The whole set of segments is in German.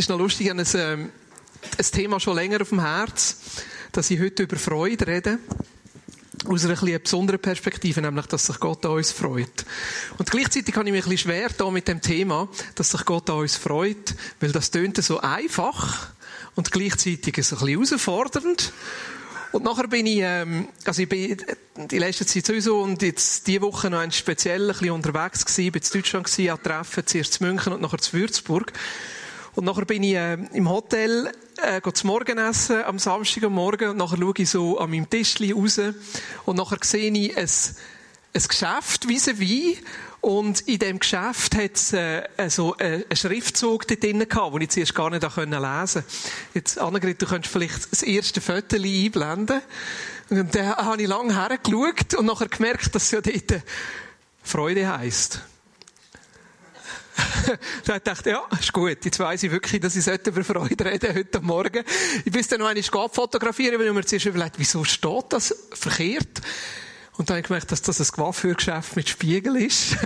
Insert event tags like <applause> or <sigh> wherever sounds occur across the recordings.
ist noch lustig, ich habe ein, ähm, ein Thema schon länger auf dem Herz, dass ich heute über Freude rede. Aus einer ein besonderen Perspektive, nämlich, dass sich Gott an uns freut. Und gleichzeitig habe ich mich ein bisschen schwer da mit dem Thema, dass sich Gott an uns freut, weil das tönt so einfach und gleichzeitig so ein bisschen herausfordernd. Und nachher bin ich, ähm, also ich bin die letzte Zeit sowieso und jetzt diese Woche noch ein speziell ein bisschen unterwegs gewesen, bin in Deutschland gewesen, an Treffen, zuerst zu München und nachher zu Würzburg. Und nachher bin ich äh, im Hotel, äh, zum Morgenessen am Samstag am Morgen und nachher schaue ich so an meinem Tischli raus und nachher sehe ich ein, ein Geschäft vis-à-vis und in dem Geschäft hat es äh, so äh, einen Schriftzug dort drin gehabt, den ich zuerst gar nicht lesen konnte. Jetzt, Annegret, du könntest vielleicht das erste Foto einblenden. Und da habe ich lange hergeschaut und nachher gemerkt, dass es ja dort Freude heisst. <laughs> da dachte ja, ist gut. Jetzt weiss ich wirklich, dass ich über Freude reden heute Morgen. Ich bin dann noch einmal fotografieren, weil ich mir zuerst überlegt, wieso steht das verkehrt? Und dann habe ich gemerkt, dass das ein Coiffeurgeschäft mit Spiegel ist. <laughs>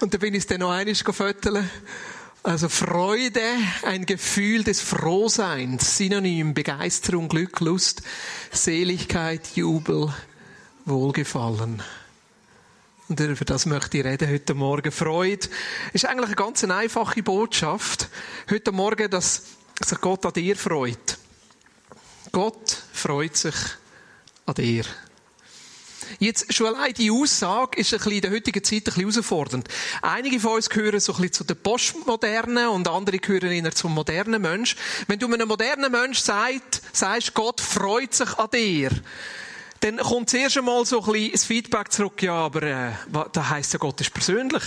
und dann bin ich es dann noch einmal fotografieren. Also Freude, ein Gefühl des Frohseins, Synonym Begeisterung, Glück, Lust, Seligkeit, Jubel, Wohlgefallen. Und über das möchte ich reden heute Morgen. Freude ist eigentlich eine ganz einfache Botschaft. Heute Morgen, dass sich Gott an dir freut. Gott freut sich an dir. Jetzt, schon allein die Aussage ist ein bisschen in der heutigen Zeit ein bisschen herausfordernd. Einige von uns gehören so ein bisschen zu den Postmodernen und andere gehören eher zum modernen Mensch. Wenn du einem modernen Mensch sagst, sagst, Gott freut sich an dir, dann kommt zuerst einmal so ein bisschen das Feedback zurück, ja, aber äh, das heisst ja, Gott ist persönlich.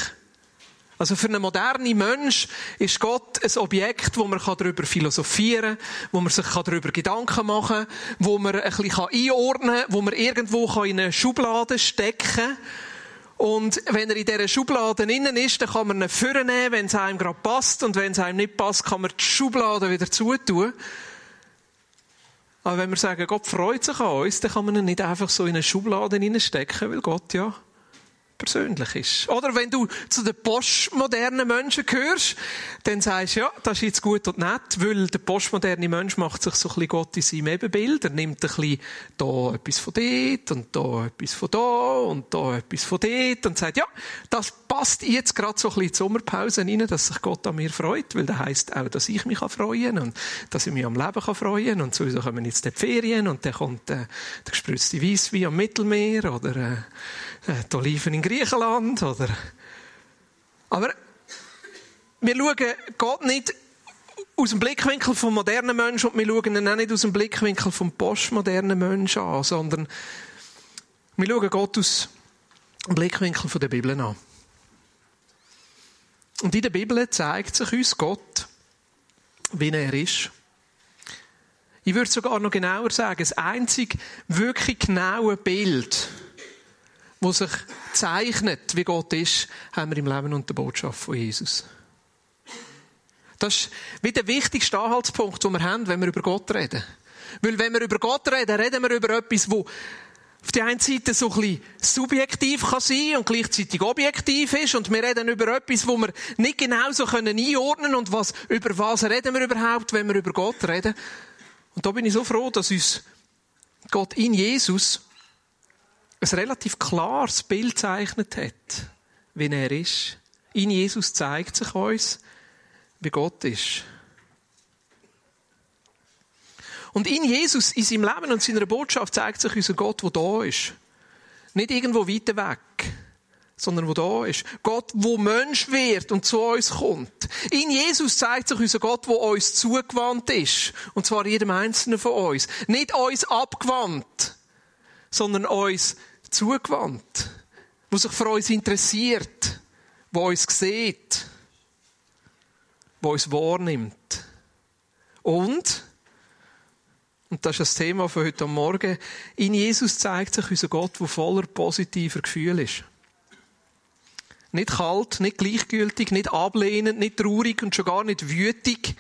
Also für einen modernen Mensch ist Gott ein Objekt, wo man darüber philosophieren kann, wo man sich darüber Gedanken machen kann, wo man ein bisschen einordnen kann, wo man irgendwo in eine Schublade stecken kann. Und wenn er in dieser Schublade innen ist, dann kann man ihn vornehmen, wenn es einem gerade passt. Und wenn es einem nicht passt, kann man die Schublade wieder zutun. Aber wenn wir sagen, Gott freut sich an uns, dann kann man ihn nicht einfach so in eine Schublade hineinstecken, weil Gott ja persönlich ist. Oder wenn du zu den postmodernen Menschen gehörst, dann sagst du, ja, das ist jetzt gut und nett, weil der postmoderne Mensch macht sich so ein bisschen Gott in seinem Ebenbild. Er nimmt ein bisschen da etwas von dort und da etwas von da und da etwas von dort und sagt, ja, das passt jetzt gerade so ein bisschen in die Sommerpause rein, dass sich Gott an mir freut, weil das heisst auch, dass ich mich freuen kann und dass ich mich am Leben kann freuen und sowieso kommen jetzt die Ferien und dann kommt äh, der gespritzte Weisswein am Mittelmeer oder äh, die Oliven in Griechenland oder. Aber wir schauen Gott nicht aus dem Blickwinkel vom modernen Menschen und wir schauen ihn auch nicht aus dem Blickwinkel vom postmodernen Menschen an, sondern wir schauen Gott aus dem Blickwinkel der Bibel an. Und in der Bibel zeigt sich uns Gott, wie er ist. Ich würde sogar noch genauer sagen, das einzig wirklich genaue Bild, wo sich zeichnet, wie Gott ist, haben wir im Leben und der Botschaft von Jesus. Das ist wie der wichtigste Anhaltspunkt, den wir haben, wenn wir über Gott reden. Weil wenn wir über Gott reden, reden wir über etwas, wo auf der einen Seite so ein bisschen subjektiv kann sein und gleichzeitig objektiv ist. Und wir reden über etwas, wo wir nicht genau so können einordnen und was, über was reden wir überhaupt, wenn wir über Gott reden. Und da bin ich so froh, dass uns Gott in Jesus ein relativ klares Bild zeichnet hat, wie er ist. In Jesus zeigt sich uns, wie Gott ist. Und in Jesus, in seinem Leben und seiner Botschaft zeigt sich unser Gott, der da ist. Nicht irgendwo weiter weg, sondern wo da ist. Gott, wo Mensch wird und zu uns kommt. In Jesus zeigt sich unser Gott, wo uns zugewandt ist. Und zwar jedem Einzelnen von uns. Nicht uns abgewandt, sondern uns zugewandt, wo sich für uns interessiert, wo uns sieht, wo uns wahrnimmt. Und, und das ist das Thema von heute Morgen, in Jesus zeigt sich unser Gott, der voller positiver Gefühle ist. Nicht kalt, nicht gleichgültig, nicht ablehnend, nicht traurig und schon gar nicht wütig,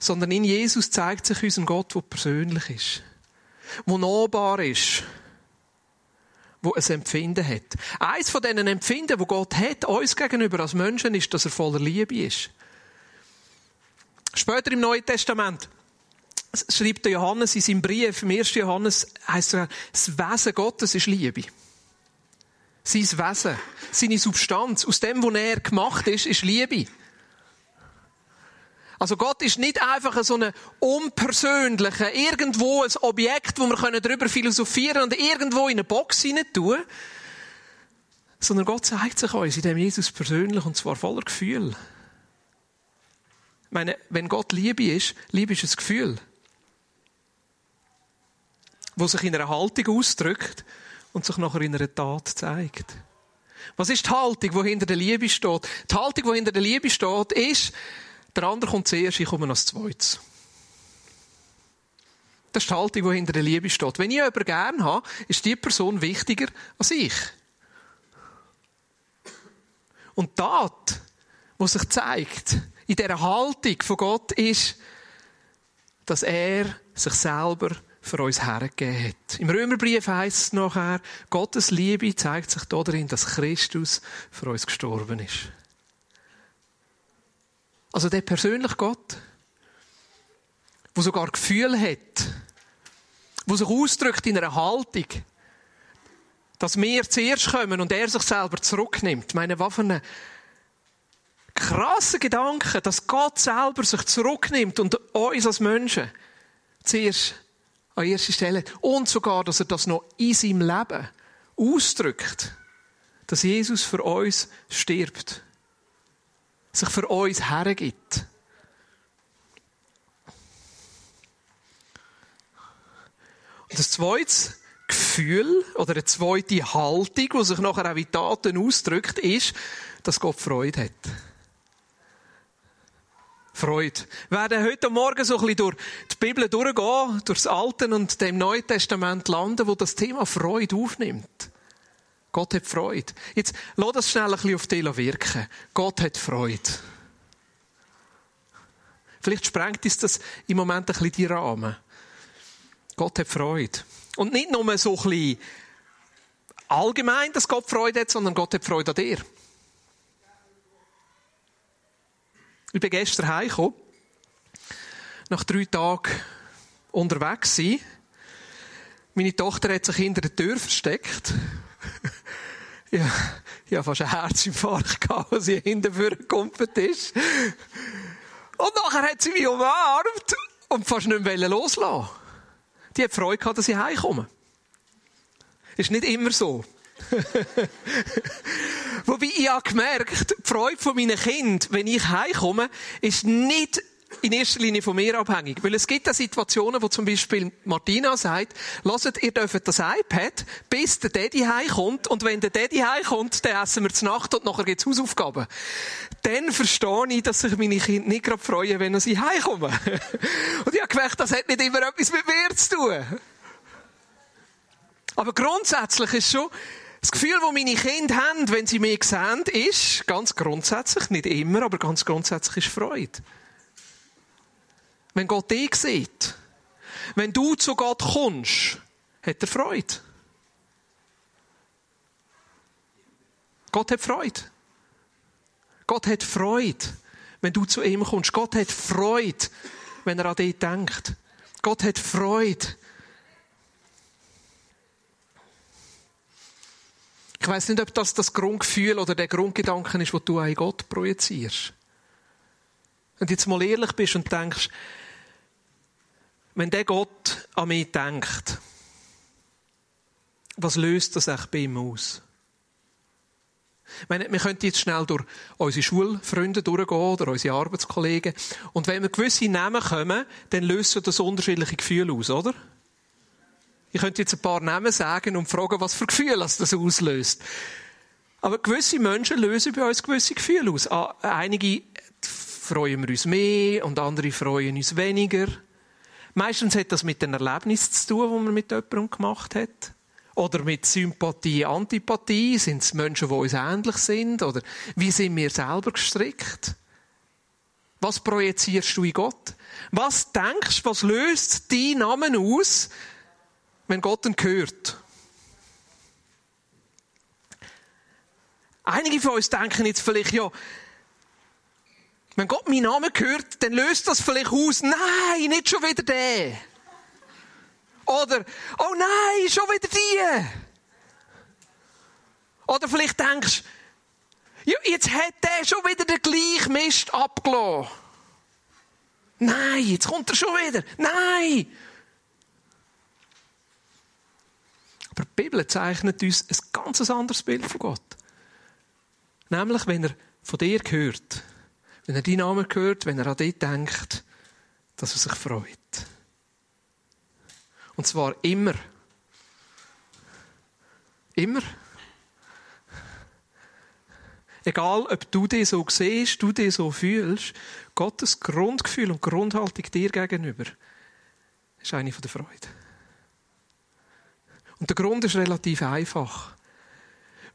sondern in Jesus zeigt sich unser Gott, der persönlich ist, der nahbar ist, wo ein Empfinden hat. Eins von diesen Empfinden, wo Gott hat, uns gegenüber als Menschen, ist, dass er voller Liebe ist. Später im Neuen Testament schreibt der Johannes in seinem Brief, im 1. Johannes, heißt er, das Wesen Gottes ist Liebe. Sein Wesen, seine Substanz, aus dem, was er gemacht ist, ist Liebe. Also Gott ist nicht einfach so ein unpersönlicher, irgendwo ein Objekt, wo wir darüber philosophieren und irgendwo in eine Box hinein tun, sondern Gott zeigt sich uns in dem Jesus persönlich und zwar voller Gefühl. Ich meine, wenn Gott Liebe ist, Liebe ist ein Gefühl, wo sich in einer Haltung ausdrückt und sich nachher in einer Tat zeigt. Was ist die Haltung, die hinter der Liebe steht? Die Haltung, die hinter der Liebe steht, ist, der andere kommt zuerst, ich komme als zweites. Das ist die Haltung, die hinter der Liebe steht. Wenn ich jemanden gerne habe, ist die Person wichtiger als ich. Und Tat, die sich zeigt, in dieser Haltung von Gott, ist, dass er sich selber für uns hergegeben hat. Im Römerbrief heißt es nachher, Gottes Liebe zeigt sich darin, dass Christus für uns gestorben ist. Also der persönliche Gott, wo sogar Gefühl hat, wo sich ausdrückt in einer Haltung, dass wir zuerst kommen und er sich selber zurücknimmt. Meine Waffen krasse Gedanke, dass Gott selber sich zurücknimmt und uns als Menschen zuerst an erste Stelle und sogar, dass er das noch in seinem Leben ausdrückt, dass Jesus für uns stirbt sich für uns hergibt. Und das zweite Gefühl oder eine zweite Haltung, die sich nachher auch in Taten ausdrückt, ist, dass Gott Freude hat. Freude. Wir werden heute Morgen so ein bisschen durch die Bibel durchgehen, durch das Alte und dem Neuen Testament landen, wo das Thema Freude aufnimmt. Gott hat Freude. Jetzt, lass das schnell ein bisschen auf dich wirken. Gott hat Freude. Vielleicht sprengt uns das im Moment ein bisschen die Rahmen. Gott hat Freude. Und nicht nur so ein bisschen allgemein, dass Gott Freude hat, sondern Gott hat Freude an dir. Ich bin gestern heimgekommen. Nach drei Tagen unterwegs sein. Meine Tochter hat sich hinter der Tür versteckt. <laughs> Ja, ich hatte fast einen Herzinfarkt gehabt, als sie hinten vorgekommen ist. Und nachher hat sie mich umarmt und fast nicht mehr loslassen Die hat Freude gehabt, dass ich heimkomme. Ist nicht immer so. <laughs> Wobei ich habe gemerkt, die Freude von meinen Kindern, wenn ich heimkomme, ist nicht in erster Linie von mir abhängig. Weil es gibt da Situationen, wo zum Beispiel Martina sagt, lasst, ihr dürft das iPad, bis der Daddy heimkommt, und wenn der Daddy heimkommt, dann essen wir zur Nacht und nachher gibt's Hausaufgaben. Dann verstehe ich, dass sich meine Kinder nicht gerade freuen, wenn sie heimkommen. <laughs> und ich habe gemerkt, das hat nicht immer etwas mit mir zu tun. Aber grundsätzlich ist schon, das Gefühl, das meine Kinder haben, wenn sie mich sehen, ist, ganz grundsätzlich, nicht immer, aber ganz grundsätzlich ist Freude. Wenn Gott dich sieht, wenn du zu Gott kommst, hat er Freude. Gott hat Freude. Gott hat Freude, wenn du zu ihm kommst. Gott hat Freude, wenn er an dich denkt. Gott hat Freude. Ich weiß nicht, ob das das Grundgefühl oder der Grundgedanke ist, wo du an Gott projizierst. Wenn du jetzt mal ehrlich bist und denkst, wenn der Gott an mich denkt, was löst das eigentlich bei ihm aus? Meine, wir könnten jetzt schnell durch unsere Schulfreunde durchgehen oder unsere Arbeitskollegen. Und wenn wir gewisse Namen kommen, dann löst das unterschiedliche Gefühle aus, oder? Ich könnte jetzt ein paar Namen sagen und fragen, was für Gefühle das auslöst. Aber gewisse Menschen lösen bei uns gewisse Gefühle aus. Ah, einige freuen wir uns mehr und andere freuen uns weniger. Meistens hat das mit den Erlebnissen zu tun, die man mit jemandem gemacht hat. Oder mit Sympathie, Antipathie. Sind es Menschen, die uns ähnlich sind? Oder wie sind wir selber gestrickt? Was projizierst du in Gott? Was denkst, was löst dein Namen aus, wenn Gott ihn hört? Einige von uns denken jetzt vielleicht, ja, wenn Gott meinen Namen hört, dann löst das vielleicht aus, nein, nicht schon wieder der. Oder, oh nein, schon wieder die. Oder vielleicht denkst ja, jetzt hat der schon wieder den gleichen Mist abgelassen. Nein, jetzt kommt er schon wieder. Nein! Aber die Bibel zeichnet uns ein ganz anderes Bild von Gott. Nämlich, wenn er von dir hört, wenn er deinen Namen hört, wenn er an dich denkt, dass er sich freut. Und zwar immer. Immer. Egal, ob du dich so siehst, du dich so fühlst, Gottes Grundgefühl und Grundhaltung dir gegenüber ist eine der Freude. Und der Grund ist relativ einfach.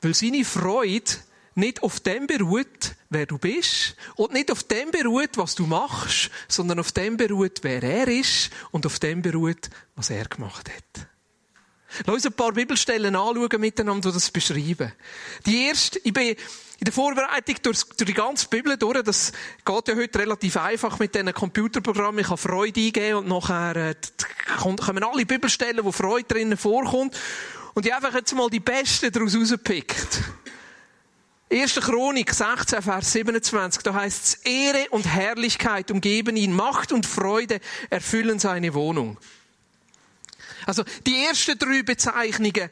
Weil seine Freude nicht auf dem beruht, wer du bist, und nicht auf dem beruht, was du machst, sondern auf dem beruht, wer er ist, und auf dem beruht, was er gemacht hat. Lass uns ein paar Bibelstellen anschauen miteinander, die das beschreiben. Die erste, ich bin in der Vorbereitung durch, durch die ganze Bibel durch, das geht ja heute relativ einfach mit diesen Computerprogrammen. Ich kann Freude eingeben und nachher äh, kommen alle Bibelstellen, wo Freude drinnen vorkommt. Und ich einfach jetzt mal die besten daraus rausgepickt. 1. Chronik 16, Vers 27, da heißt es, Ehre und Herrlichkeit umgeben ihn, Macht und Freude erfüllen seine Wohnung. Also die ersten drei Bezeichnungen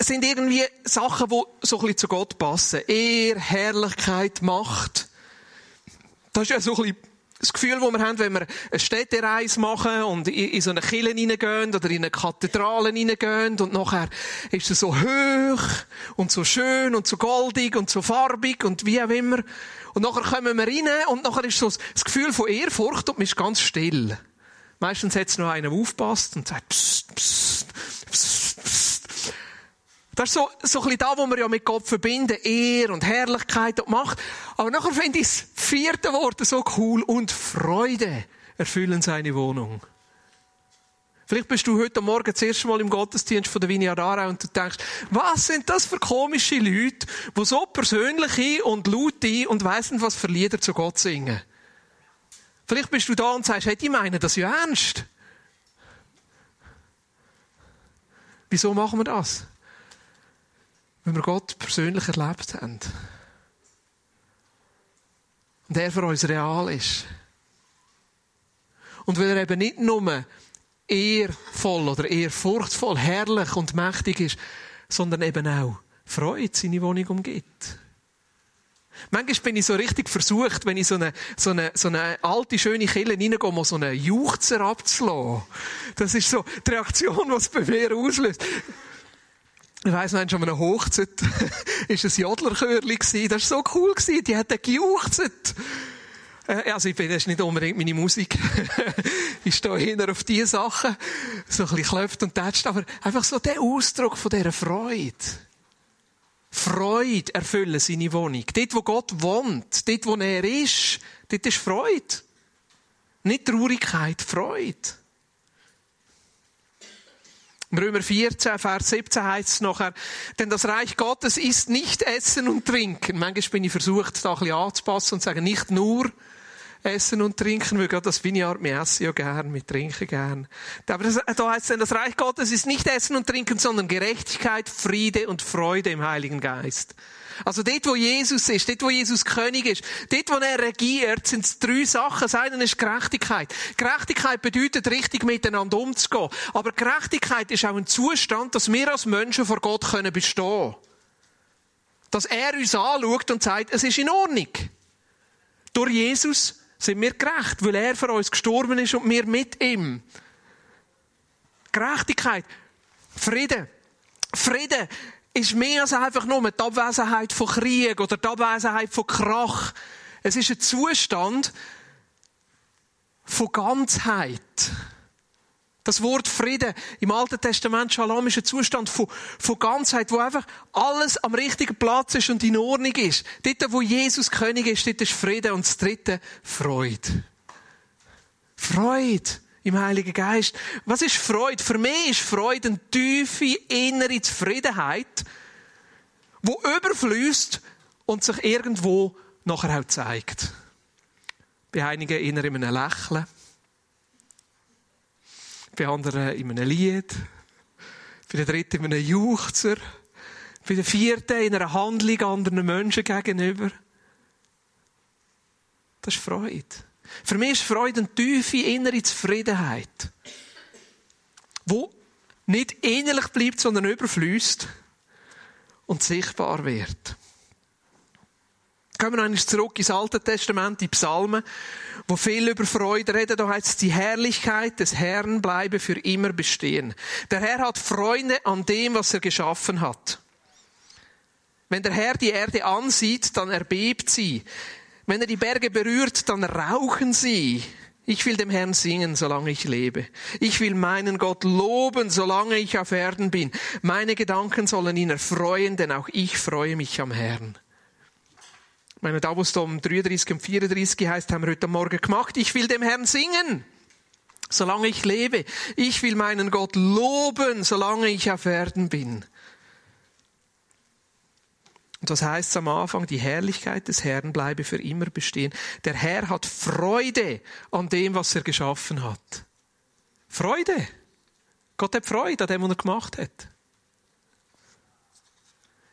sind irgendwie Sachen, die so ein bisschen zu Gott passen. Ehr, Herrlichkeit, Macht. Das ist ja so ein bisschen das Gefühl, das wir haben, wenn wir eine Städtereise machen und in so eine Kirche hineingehen oder in eine Kathedrale hineingehen und nachher ist es so hoch und so schön und so goldig und so farbig und wie auch immer. Und nachher kommen wir rein und nachher ist so das Gefühl von Ehrfurcht und man ist ganz still. Meistens hat es noch einer aufpasst und sagt, psst, psst, psst, psst. Das ist so, so ein bisschen da, wo wir ja mit Gott verbinden. Ehr und Herrlichkeit und Macht. Aber nachher finde ich das vierte Wort so cool. Und Freude erfüllen seine Wohnung. Vielleicht bist du heute Morgen das erste Mal im Gottesdienst von der Vineyard Aarau und du denkst, was sind das für komische Leute, die so persönliche und laute und weiss nicht was für Lieder zu Gott singen. Vielleicht bist du da und sagst, hey, die meinen das ja ernst. Wieso machen wir das? Weil wir Gott persönlich erlebt haben. Und er für uns real ist. Und weil er eben nicht nur ehrvoll oder ehrfurchtvoll, herrlich und mächtig ist, sondern eben auch Freude seine Wohnung umgibt. Manchmal bin ich so richtig versucht, wenn ich so eine, so eine, so eine alte, schöne Kille reingehe, mal so einen Juchzer abzulassen. Das ist so die Reaktion, die es bei mir auslöst. Ich weiss noch, schon mal Hochzeit, <laughs> ist ein Jodlerchörli gewesen. Das war so cool gewesen. Die hat gejuchzt. Äh, also, ich bin, das ist nicht unbedingt meine Musik. <laughs> ich stehe hinter auf diese Sachen. So ein bisschen klopft und tätscht. Aber einfach so der Ausdruck von dieser Freude. Freude erfüllen seine Wohnung. Dort, wo Gott wohnt, dort, wo er ist, dort ist Freude. Nicht Traurigkeit, Freude. Im Römer 14, Vers 17 heißt es nachher, denn das Reich Gottes ist nicht Essen und Trinken. Manchmal bin ich versucht, da ein bisschen anzupassen und zu sagen, nicht nur essen und trinken, weil gerade das Vineyard, wir essen ja gern, wir trinken gern. Aber das, da heißt es denn, das Reich Gottes ist nicht essen und trinken, sondern Gerechtigkeit, Friede und Freude im Heiligen Geist. Also dort, wo Jesus ist, dort, wo Jesus König ist, dort, wo er regiert, sind es drei Sachen. Das eine ist Gerechtigkeit. Gerechtigkeit bedeutet, richtig miteinander umzugehen. Aber Gerechtigkeit ist auch ein Zustand, dass wir als Menschen vor Gott können bestehen Dass er uns anschaut und sagt, es ist in Ordnung. Durch Jesus sind wir gerecht, weil er für uns gestorben ist und wir mit ihm. Gerechtigkeit, Friede. Friede ist mehr als einfach nur die Abwesenheit von Krieg oder die Abwesenheit von Krach. Es ist ein Zustand von Ganzheit. Das Wort Frieden im Alten Testament Shalom ist ein Zustand von, von Ganzheit, wo einfach alles am richtigen Platz ist und in Ordnung ist. Dort, wo Jesus König ist, dort ist Frieden. Und das dritte, Freude. Freude im Heiligen Geist. Was ist Freude? Für mich ist Freude eine tiefe innere Zufriedenheit, wo überfließt und sich irgendwo nachher auch zeigt. Bei einigen in einem Lächeln, bei anderen in einem Lied, bei der dritten in einem Juchzer, bei der vierten in einer Handlung anderen Menschen gegenüber. Das ist Freude. Für mich ist Freude eine tiefe innere Zufriedenheit, wo nicht innerlich bleibt, sondern überfließt und sichtbar wird. Kommen wir eigentlich zurück ins Alte Testament, die Psalmen, wo viel über Freude reden. Da heißt es, die Herrlichkeit des Herrn bleibe für immer bestehen. Der Herr hat Freunde an dem, was er geschaffen hat. Wenn der Herr die Erde ansieht, dann erbebt sie. Wenn er die Berge berührt, dann rauchen sie. Ich will dem Herrn singen, solange ich lebe. Ich will meinen Gott loben, solange ich auf Erden bin. Meine Gedanken sollen ihn erfreuen, denn auch ich freue mich am Herrn. Meine, da wo es um 33 und 34 heißt, haben wir heute Morgen gemacht. Ich will dem Herrn singen, solange ich lebe. Ich will meinen Gott loben, solange ich auf Erden bin. Und was heißt am Anfang? Die Herrlichkeit des Herrn bleibe für immer bestehen. Der Herr hat Freude an dem, was er geschaffen hat. Freude. Gott hat Freude an dem, was er gemacht hat.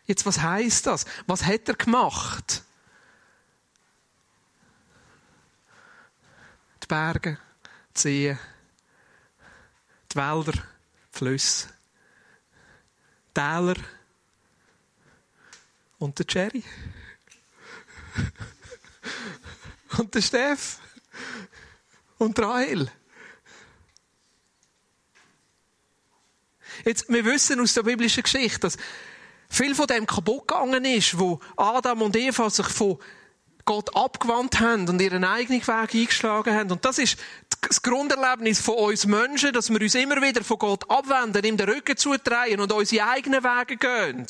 Jetzt, was heißt das? Was hat er gemacht? Berge, die Seen, die Wälder, die Flüsse, die Täler, und der Jerry. <laughs> Und der Steff. Und Rahel. Jetzt, wir wissen aus der biblischen Geschichte, dass viel von dem kaputt gegangen ist, wo Adam und Eva sich von Gott abgewandt haben und ihren eigenen Weg eingeschlagen haben. Und das ist das Grunderlebnis von uns Menschen, dass wir uns immer wieder von Gott abwenden, ihm den Rücken zudrehen und unsere eigenen Wege gehen.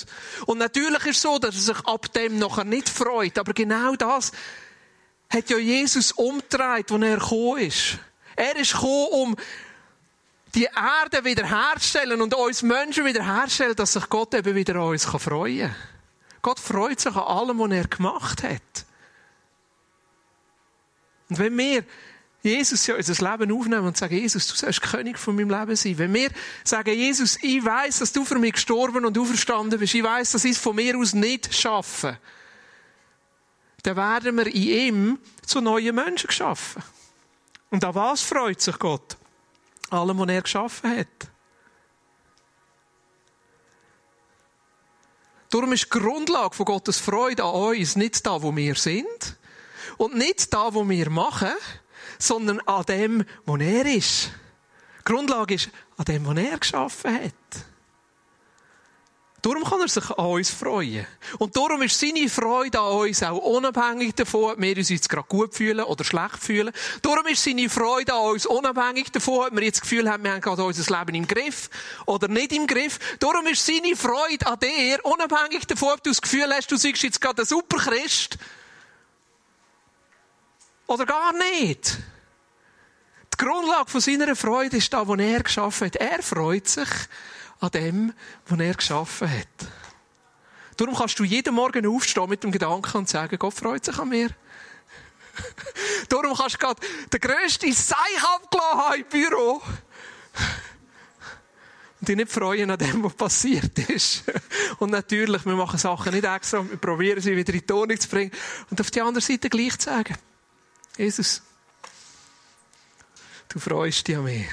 Und natürlich ist es so, dass er sich ab dem nachher nicht freut. Aber genau das hat ja Jesus umgedreht, als er gekommen ist. Er ist gekommen, um die Erde wiederherzustellen und uns Menschen wiederherzustellen, dass sich Gott eben wieder an uns freuen kann. Gott freut sich an allem, was er gemacht hat. Und wenn wir Jesus ja unser Leben aufnehmen und sagen, Jesus, du sollst König von meinem Leben sein. Wenn wir sagen, Jesus, ich weiß, dass du für mich gestorben und auferstanden bist, ich weiß, dass ich es von mir aus nicht schaffe, dann werden wir in ihm zu neuen Menschen geschaffen. Und an was freut sich Gott? Allem, was er geschaffen hat. Darum ist die Grundlage von Gottes Freude an uns nicht da, wo wir sind, und nicht da, wo wir machen, sondern an dem, wo er ist. Die Grundlage ist an dem, was er geschaffen hat. Darum kann er sich an uns freuen. Und darum ist seine Freude an uns auch unabhängig davon, ob wir uns jetzt gerade gut fühlen oder schlecht fühlen. Darum ist seine Freude an uns unabhängig davon, ob wir jetzt das Gefühl haben, wir haben gerade unser Leben im Griff oder nicht im Griff. Darum ist seine Freude an dir unabhängig davon, ob du das Gefühl hast, du seist jetzt gerade ein super Christ oder gar nicht. Die Grundlage von seiner Freude ist da, wo er geschaffen hat. Er freut sich an dem, was er geschaffen hat. Darum kannst du jeden Morgen aufstehen mit dem Gedanken und sagen, Gott freut sich an mir. <laughs> Darum kannst du gerade den grössten Seich abgelassen im Büro. Und dich nicht freuen an dem, was passiert ist. <laughs> Und natürlich, wir machen Sachen nicht extra, wir probieren sie wieder in die Tonung zu bringen. Und auf die andere Seite gleich zu sagen, Jesus, du freust dich an mir.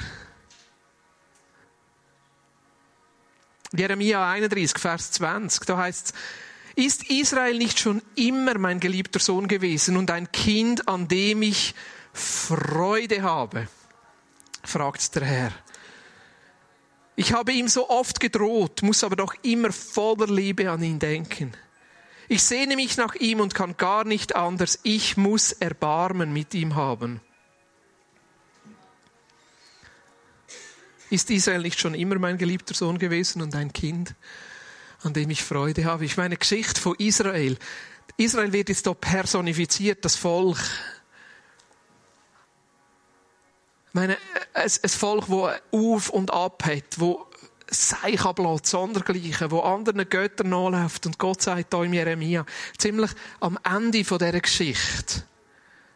Jeremia 31, Vers 20, da heißt es, ist Israel nicht schon immer mein geliebter Sohn gewesen und ein Kind, an dem ich Freude habe? fragt der Herr. Ich habe ihm so oft gedroht, muss aber doch immer voller Liebe an ihn denken. Ich sehne mich nach ihm und kann gar nicht anders. Ich muss Erbarmen mit ihm haben. Ist Israel nicht schon immer mein geliebter Sohn gewesen und ein Kind, an dem ich Freude habe? Ich meine, Geschichte von Israel. Israel wird jetzt hier personifiziert, das Volk. Ich meine, ein, Volk, das auf und ab hat, wo Seich ablässt, sondergleichen, wo anderen Göttern nachläuft. Und Gott sagt da im Jeremia, ziemlich am Ende dieser Geschichte,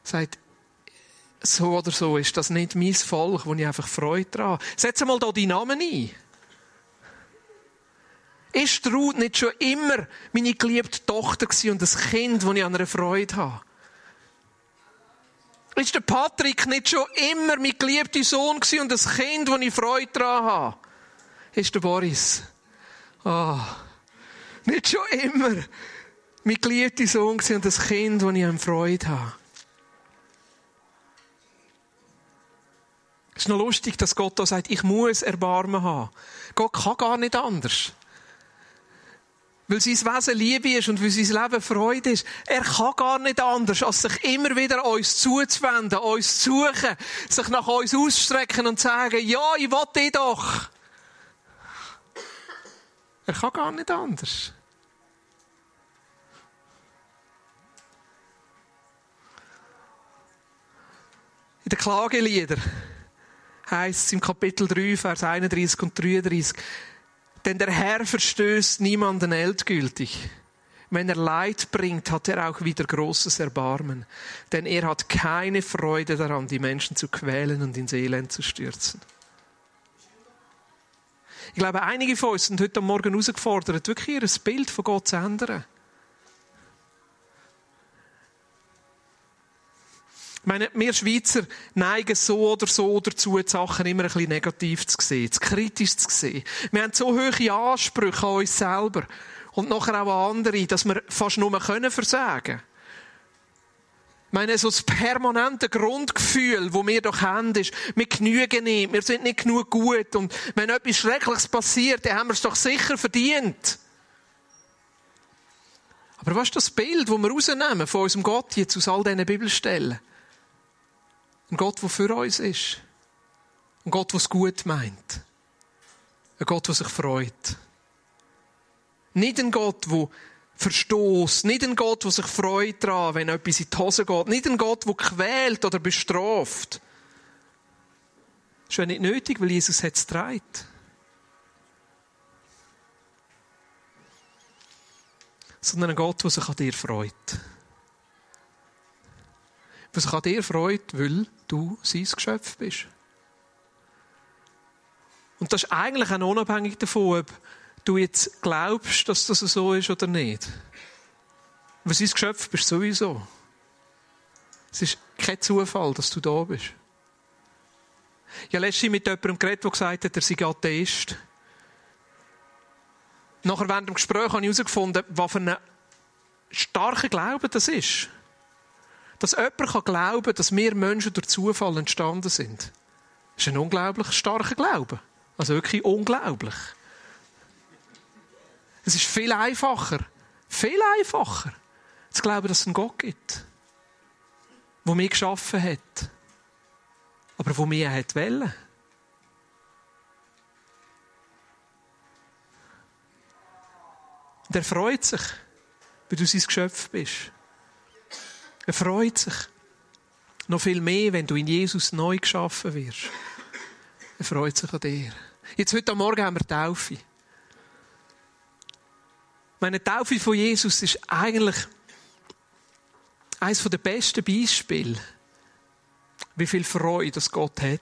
sagt, so oder so ist das nicht mein Volk, wo ich einfach Freude dran. Setz mal da die Namen ein. Ist Ruth nicht schon immer meine geliebte Tochter und das Kind, das ich an einer Freude habe? Ist der Patrick nicht schon immer mein geliebter Sohn und das Kind, das ich Freude daran habe? Ist der Boris. Ah. Oh. Nicht schon immer mein geliebter Sohn und das Kind, das ich an Freude habe? Es ist noch lustig, dass Gott da sagt, ich muss Erbarmen haben. Gott kann gar nicht anders. Weil sein Wesen Liebe ist und weil sein Leben Freude ist. Er kann gar nicht anders, als sich immer wieder uns zuzuwenden, uns zu suchen, sich nach uns ausstrecken und sagen, ja, ich will dich doch. Er kann gar nicht anders. In den Klageliedern heißt es im Kapitel 3, Vers 31 und 33, denn der Herr verstößt niemanden endgültig. Wenn er Leid bringt, hat er auch wieder großes Erbarmen. Denn er hat keine Freude daran, die Menschen zu quälen und ins Elend zu stürzen. Ich glaube, einige von uns sind heute Morgen herausgefordert, wirklich ihr Bild von Gott zu ändern. Ich meine, wir Schweizer neigen so oder so dazu, die Sachen immer ein bisschen negativ zu sehen, zu kritisch zu sehen. Wir haben so hohe Ansprüche an uns selber und nachher auch an andere, dass wir fast nur können versagen. Ich meine, so das permanente Grundgefühl, das wir doch haben, ist, wir genügen nicht, wir sind nicht genug gut und wenn etwas Schreckliches passiert, dann haben wir es doch sicher verdient. Aber was ist das Bild, das wir rausnehmen von unserem Gott jetzt aus all diesen Bibelstellen? Ein Gott, der für uns ist. Ein Gott, der es gut meint. Ein Gott, der sich freut. Nicht ein Gott, der verstoßt. Nicht ein Gott, der sich freut daran, wenn etwas in die Hose geht. Nicht ein Gott, der quält oder bestraft. Das ist ja nicht nötig, weil Jesus hat es trägt. Sondern ein Gott, der sich an dir freut was sich an dir freut, weil du sein Geschöpf bist. Und das ist eigentlich auch unabhängig davon, ob du jetzt glaubst, dass das so ist oder nicht. Weil sein Geschöpf bist sowieso. Es ist kein Zufall, dass du da bist. Ich habe mit jemandem geredet, der gesagt hat, er sei Atheist. Nachher während dem Gespräch habe ich herausgefunden, was für ein starker Glaube das ist dass jemand glauben kann, dass wir Menschen durch Zufall entstanden sind. Das ist ein unglaublich starker Glaube. Also wirklich unglaublich. Es ist viel einfacher, viel einfacher, zu glauben, dass es einen Gott gibt, der mich geschaffen hat, aber wo mir hat wollen. Und er freut sich, weil du sein Geschöpf bist. Er freut sich noch viel mehr, wenn du in Jesus neu geschaffen wirst. Er freut sich an dir. Jetzt heute Morgen haben wir Taufe. Meine Taufe von Jesus ist eigentlich eines der besten Beispiele, wie viel Freude das Gott hat.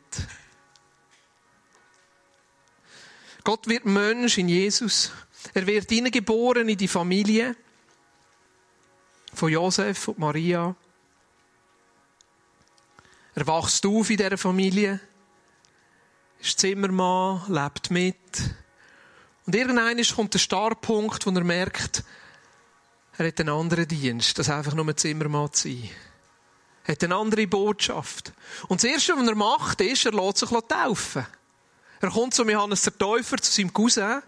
Gott wird Mensch in Jesus. Er wird hineingeboren in die Familie von Josef und Maria. Er wächst auf in dieser Familie, ist Zimmermann, lebt mit. Und irgendwann kommt der Startpunkt, wo er merkt, er hat einen anderen Dienst, das einfach nur ein Zimmermann zu sein. Er hat eine andere Botschaft. Und das Erste, was er macht, ist, er lässt sich taufen. Er kommt zu Johannes der Täufer, zu seinem Cousin,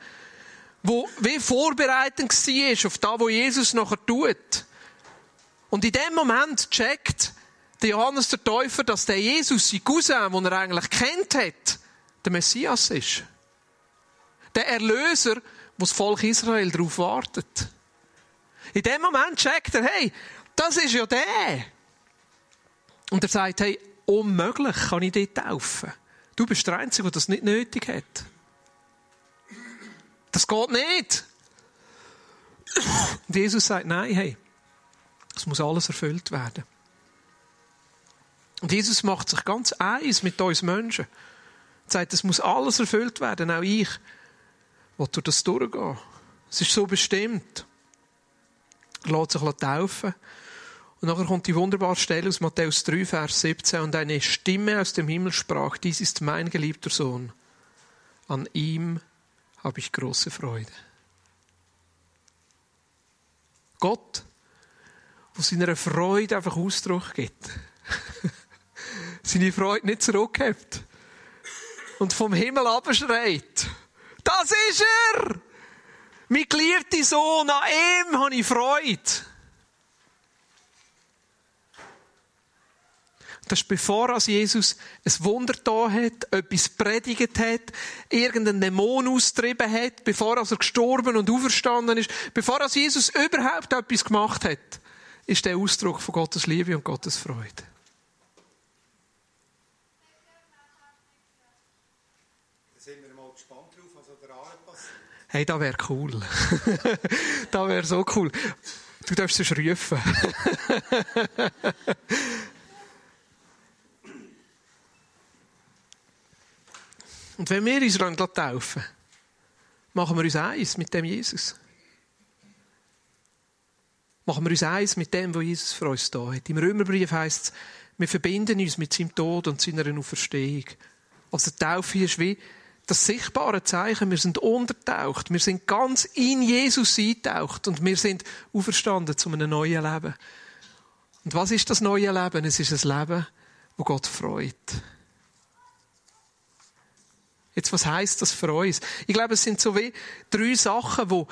wo wie vorbereitend war auf das, was Jesus nachher tut. Und in dem Moment checkt Johannes der Täufer, dass der Jesus, sein Cousin, den er eigentlich kennt hat, der Messias ist. Der Erlöser, wo das Volk Israel darauf wartet. In dem Moment checkt er, hey, das ist ja der. Und er sagt, hey, unmöglich kann ich dich taufen. Du bist der Einzige, der das nicht nötig hat. Das geht nicht. Und Jesus sagt, nein, hey, es muss alles erfüllt werden. Und Jesus macht sich ganz eins mit uns Menschen. Er sagt, es muss alles erfüllt werden, auch ich, will durch das durchgehen. Es ist so bestimmt. Er lässt sich taufen. Und nachher kommt die wunderbare Stelle aus Matthäus 3, Vers 17. Und eine Stimme aus dem Himmel sprach, dies ist mein geliebter Sohn. An ihm habe ich große Freude. Gott, wo seiner Freude einfach Ausdruck gibt. <laughs> Seine Freude nicht zurückhebt. Und vom Himmel abschreit. Das ist er! Mein geliebter Sohn, an ihm habe ich Freude. Das ist bevor Jesus ein Wunder da hat, etwas predigt hat, irgendeinen Dämon austrieben hat, bevor er gestorben und auferstanden ist, bevor Jesus überhaupt etwas gemacht hat, ist der Ausdruck von Gottes Liebe und Gottes Freude. sind wir mal gespannt drauf, was an der Arbeit passiert. Hey, das wäre cool. <laughs> das wäre so cool. Du darfst es rufen. <laughs> Und wenn wir uns dann taufen, machen wir uns eins mit dem Jesus. Machen wir uns eins mit dem, was Jesus für uns da hat. Im Römerbrief heißt es, wir verbinden uns mit seinem Tod und seiner Auferstehung. Also die Taufe ist wie das sichtbare Zeichen. Wir sind untertaucht. Wir sind ganz in Jesus eingetaucht und wir sind auferstanden zu einem neuen Leben. Und was ist das neue Leben? Es ist ein Leben, wo Gott freut. Jetzt, was heißt das für uns? Ich glaube, es sind so wie drei Sachen, wo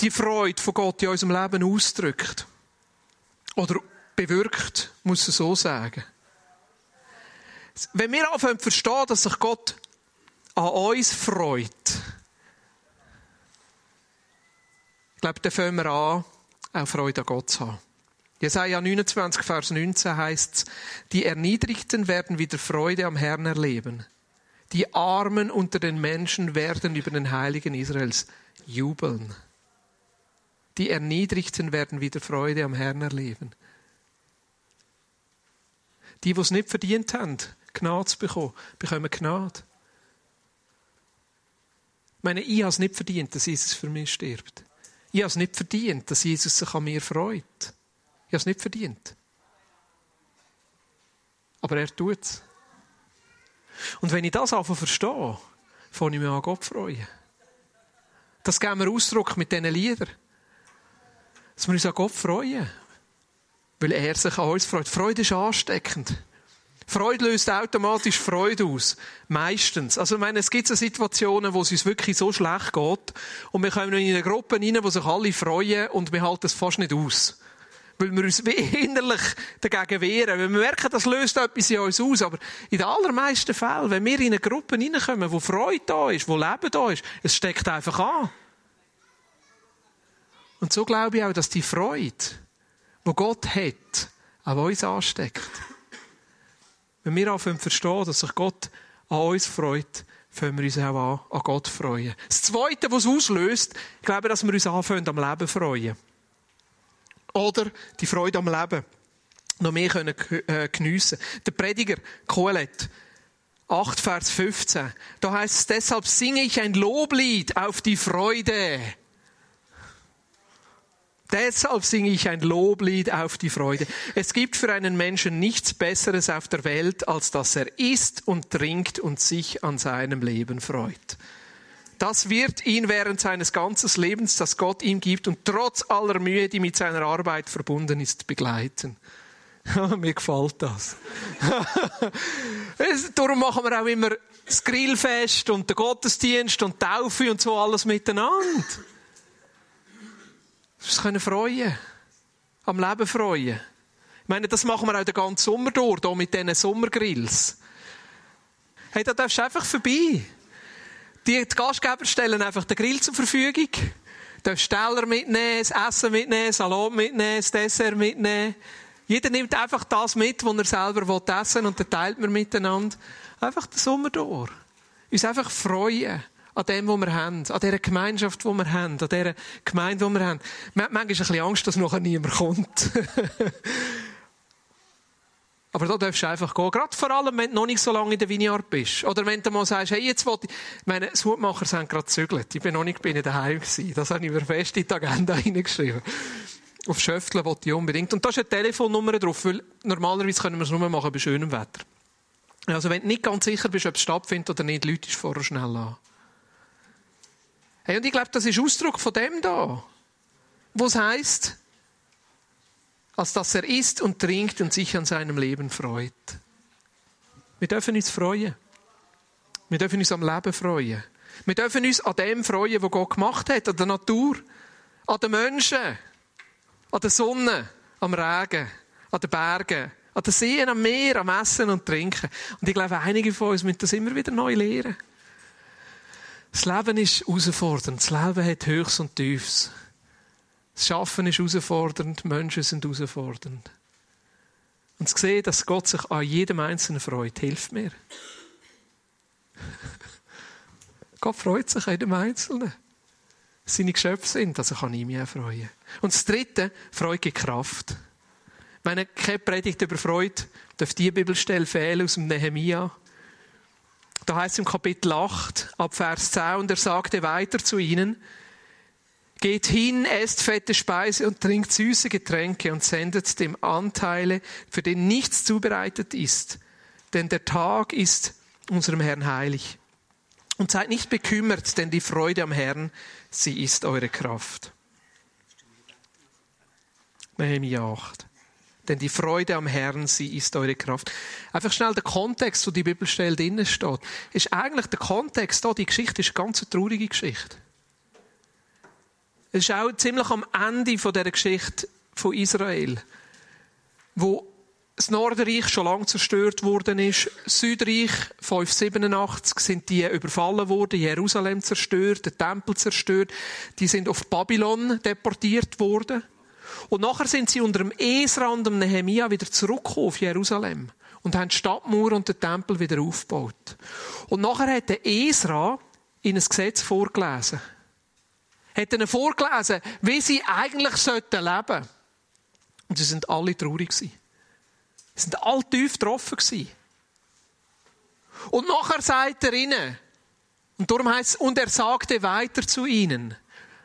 die Freude von Gott in unserem Leben ausdrückt. Oder bewirkt, muss man so sagen. Wenn wir anfangen zu verstehen, dass sich Gott an uns freut, ich glaube, dann fangen wir an, auch Freude an Gott zu haben. Jesaja 29, Vers 19 heißt es, die Erniedrigten werden wieder Freude am Herrn erleben. Die Armen unter den Menschen werden über den Heiligen Israels jubeln. Die Erniedrigten werden wieder Freude am Herrn erleben. Die, die es nicht verdient haben, Gnade zu bekommen, bekommen Gnade. Ich meine, ich habe es nicht verdient, dass Jesus für mich stirbt. Ich habe es nicht verdient, dass Jesus sich an mir freut. Ich habe es nicht verdient. Aber er tut es. Und wenn ich das einfach verstehe, fange ich mich an Gott freuen. Das geben wir Ausdruck mit diesen Liedern. Dass wir uns an Gott freuen. Weil er sich an uns freut. Freude ist ansteckend. Freude löst automatisch Freude aus. Meistens. Also, ich meine, es gibt so Situationen, wo es uns wirklich so schlecht geht. Und wir kommen in eine Gruppe rein, wo sich alle freuen und wir halten es fast nicht aus. Weil wir uns innerlich dagegen wehren. Weil wir merken, das löst etwas in uns aus. Aber in den allermeisten Fällen, wenn wir in eine Gruppe reinkommen, wo Freude da ist, wo Leben da ist, es steckt einfach an. Und so glaube ich auch, dass die Freude, die Gott hat, auch uns ansteckt. Wenn wir anfangen zu verstehen, dass sich Gott an uns freut, fangen wir uns auch an, an Gott freuen. Das Zweite, was es auslöst, ich glaube, dass wir uns anfangen, am Leben freuen. Oder die Freude am Leben noch mehr können äh, geniessen. Der Prediger Kohelet, 8 Vers 15, da heißt es, deshalb singe ich ein Loblied auf die Freude. Deshalb singe ich ein Loblied auf die Freude. Es gibt für einen Menschen nichts Besseres auf der Welt, als dass er isst und trinkt und sich an seinem Leben freut. Das wird ihn während seines ganzen Lebens, das Gott ihm gibt und trotz aller Mühe, die mit seiner Arbeit verbunden ist, begleiten. <laughs> Mir gefällt das. <laughs> Darum machen wir auch immer das Grillfest und den Gottesdienst und Taufe und so alles miteinander. Das können freuen. Am Leben freuen. Ich meine, das machen wir auch den ganzen Sommer durch, hier mit diesen Sommergrills. Hey, da darfst du einfach vorbei. Die Gastgeber stellen einfach den Grill zur Verfügung. Du darfst Steller mitnehmen, das Essen mitnehmen, Salat mitnehmen, das Dessert mitnehmen. Jeder nimmt einfach das mit, was er selber essen will, und dann teilt man miteinander. Einfach den Sommer durch. Uns einfach freuen an dem, was wir haben, an dieser Gemeinschaft, die wir haben, an dieser Gemeinde, die wir haben. Man hat manchmal ein bisschen Angst, dass nachher niemand kommt. <laughs> Aber da darfst du einfach gehen. Gerade vor allem, wenn du noch nicht so lange in der Vineyard bist. Oder wenn du mal sagst, hey, jetzt wollte ich, meine, das Hutmacher sind gerade gezügelt. Ich bin noch nicht bei ihnen daheim gewesen. Das habe ich mir fest in die Agenda <laughs> hineingeschrieben. Auf Schöfteln wollte ich unbedingt. Und da ist eine Telefonnummer drauf, weil normalerweise können wir es nur machen bei schönem Wetter. Also wenn du nicht ganz sicher bist, ob es stattfindet oder nicht, Leute vorher schnell an. Hey, und ich glaube, das ist Ausdruck von dem da. Wo es heisst, als dass er isst und trinkt und sich an seinem Leben freut. Wir dürfen uns freuen. Wir dürfen uns am Leben freuen. Wir dürfen uns an dem freuen, was Gott gemacht hat, an der Natur, an den Menschen, an der Sonne, am Regen, an den Bergen, an den Seen, am Meer, am Essen und Trinken. Und ich glaube, einige von uns müssen das immer wieder neu lernen. Das Leben ist herausfordernd. Das Leben hat Höchst und Tiefs. Das Schaffen ist herausfordernd, Menschen sind herausfordernd. Und zu sehen, dass Gott sich an jedem Einzelnen freut, hilft mir. <laughs> Gott freut sich an jedem Einzelnen. Seine Geschöpfe sind, also kann ich mich auch freuen. Und das Dritte, Freude gibt Kraft. Wenn ihr keine Predigt über Freude, darf die Bibelstelle fehlen aus dem Nehemia. Da heißt es im Kapitel 8, ab Vers 10, und er sagte weiter zu ihnen, Geht hin, esst fette Speise und trinkt süße Getränke und sendet dem Anteile, für den nichts zubereitet ist. Denn der Tag ist unserem Herrn heilig. Und seid nicht bekümmert, denn die Freude am Herrn, sie ist eure Kraft. Nehemiah 8. Denn die Freude am Herrn, sie ist eure Kraft. Einfach schnell der Kontext, wo die Bibelstelle drinnen steht, ist eigentlich der Kontext da, die Geschichte ist eine ganz traurige Geschichte. Es ist auch ziemlich am Ende von der Geschichte von Israel, wo das Nordreich schon lange zerstört worden ist. Südreich 587 sind die überfallen worden, Jerusalem zerstört, der Tempel zerstört. Die sind auf Babylon deportiert worden. Und nachher sind sie unter dem Esra und dem Nehemia wieder zurückgekommen auf Jerusalem und haben die Stadtmauer und den Tempel wieder aufgebaut. Und nachher hat der Esra ihnen ein Gesetz vorgelesen hat ihnen vorgelesen, wie sie eigentlich sollten leben. Und sie sind alle traurig gewesen. Sie sind alle tief getroffen gewesen. Und nachher sagt er ihnen, und darum heißt es, und er sagte weiter zu ihnen.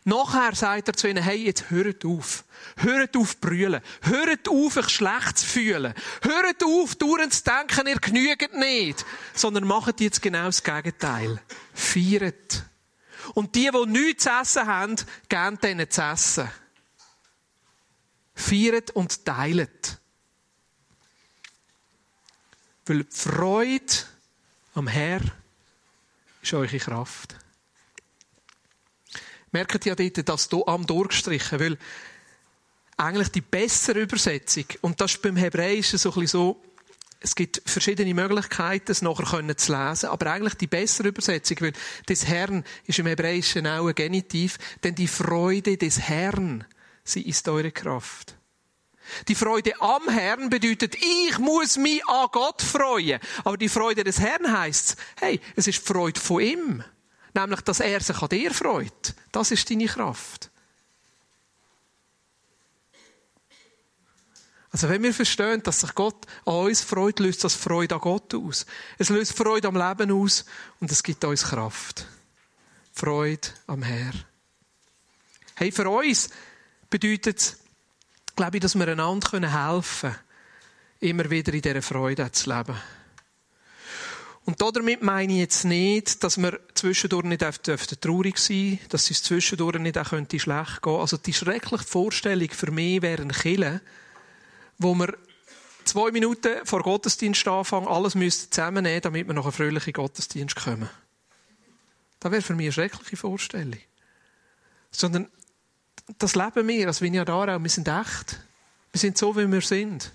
Nachher sagt er zu ihnen, hey, jetzt hört auf. Hört auf brüllen. Hört auf, euch schlecht zu fühlen. Hört auf, dauernd zu denken, ihr genügt nicht. Sondern macht jetzt genau das Gegenteil. Feiert. Und die, die nichts zu essen haben, geben denen zu essen. Feiert und teilt. Weil die Freude am Herr ist eure Kraft. Merkt ja dort, dass hier am durchgestrichen, weil eigentlich die bessere Übersetzung, und das ist beim Hebräischen so ein bisschen so, es gibt verschiedene Möglichkeiten, es nachher zu lesen, aber eigentlich die bessere Übersetzung, weil des Herrn ist im Hebräischen auch ein Genitiv, denn die Freude des Herrn, sie ist eure Kraft. Die Freude am Herrn bedeutet, ich muss mich an Gott freuen. Aber die Freude des Herrn heißt, hey, es ist die Freude von ihm. Nämlich, dass er sich an dir freut. Das ist deine Kraft. Also wenn wir verstehen, dass sich Gott an uns freut, löst das Freude an Gott aus. Es löst Freude am Leben aus und es gibt uns Kraft. Freude am Herr. Hey, für uns bedeutet es, glaube ich, dass wir einander helfen können, immer wieder in dieser Freude zu leben. Und damit meine ich jetzt nicht, dass wir zwischendurch nicht traurig sein dürfen, dass es zwischendurch nicht auch schlecht gehen könnte. Also die schreckliche Vorstellung für mich wäre ein Killer, wo wir zwei Minuten vor Gottesdienst anfangen, alles zusammennehmen, damit wir noch einen fröhlichen Gottesdienst kommen. Das wäre für mich eine schreckliche Vorstellung. Sondern das leben wir als Vineyard Wir sind echt. Wir sind so, wie wir sind.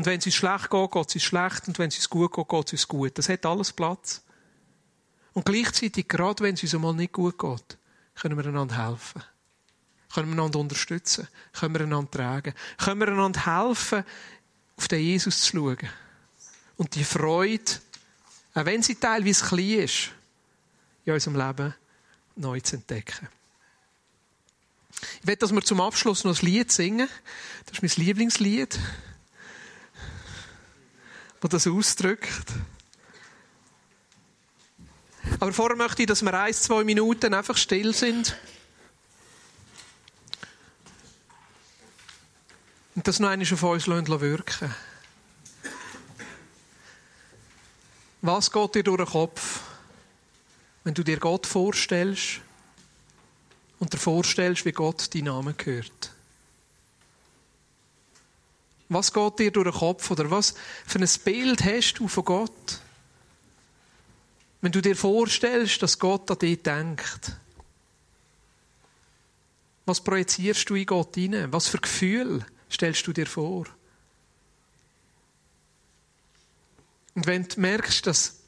Und wenn es uns schlecht geht, geht es uns schlecht. Und wenn es uns gut geht, geht es uns gut. Das hat alles Platz. Und gleichzeitig, gerade wenn es uns einmal nicht gut geht, können wir einander helfen. Können wir einander unterstützen? Können wir einander tragen? Können wir einander helfen, auf den Jesus zu schauen? Und die Freude, auch wenn sie teilweise klein ist, in unserem Leben, neu zu entdecken. Ich will, dass wir zum Abschluss noch ein Lied singen. Das ist mein Lieblingslied, das das ausdrückt. Aber vorher möchte ich, dass wir ein, zwei Minuten einfach still sind. Und das noch einmal auf uns wirken Was geht dir durch den Kopf, wenn du dir Gott vorstellst und dir vorstellst, wie Gott deinen Namen gehört? Was geht dir durch den Kopf oder was für ein Bild hast du von Gott? Wenn du dir vorstellst, dass Gott an dich denkt. Was projizierst du in Gott hinein? Was für Gefühl stellst du dir vor? Und wenn du merkst, dass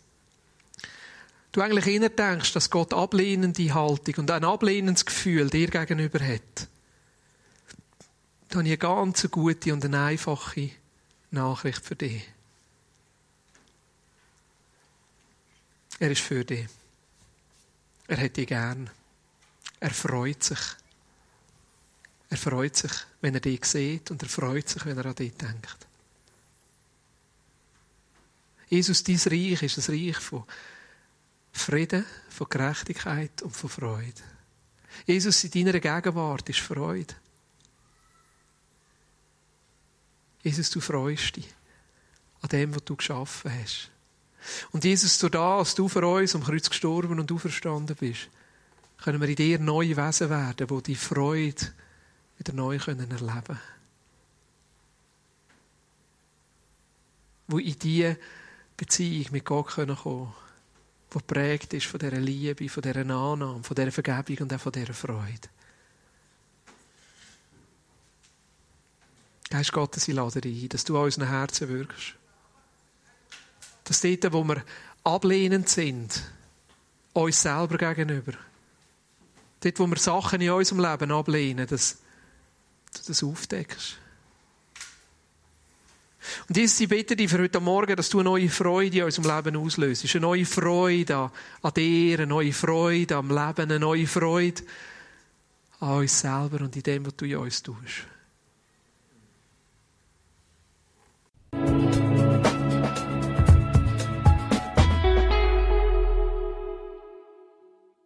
du eigentlich eher denkst, dass Gott ablehnende Haltung und ein ablehnendes Gefühl dir gegenüber hat, dann habe ich eine ganz gute und eine einfache Nachricht für dich. Er ist für dich. Er hat dich gern. Er freut sich. Er freut sich, wenn er dich sieht und er freut sich, wenn er an dich denkt. Jesus, dein Reich ist ein Reich von Frieden, von Gerechtigkeit und von Freude. Jesus, in deiner Gegenwart ist Freude. Jesus, du freust dich an dem, was du geschaffen hast. Und Jesus, durch das, als du für uns am Kreuz gestorben und auferstanden bist, können wir in dir neue Wesen werden, die die Freude wieder neu erleben können. Wo in diese Beziehung mit Gott kommen können, die geprägt ist von dieser Liebe, von dieser Annahme, von dieser Vergebung und auch von dieser Freude. Geist Gottes, ich lade dich ein, dass du an unseren Herzen wirkst. Dass dort, wo wir ablehnend sind, uns selber gegenüber, dort, wo wir Sachen in unserem Leben ablehnen, dass du das aufdeckst. Und Jesus, ich bitte dich für heute Morgen, dass du eine neue Freude in unserem Leben auslöst. Eine neue Freude an dir, eine neue Freude am Leben, eine neue Freude an uns selber und in dem, was du in uns tust.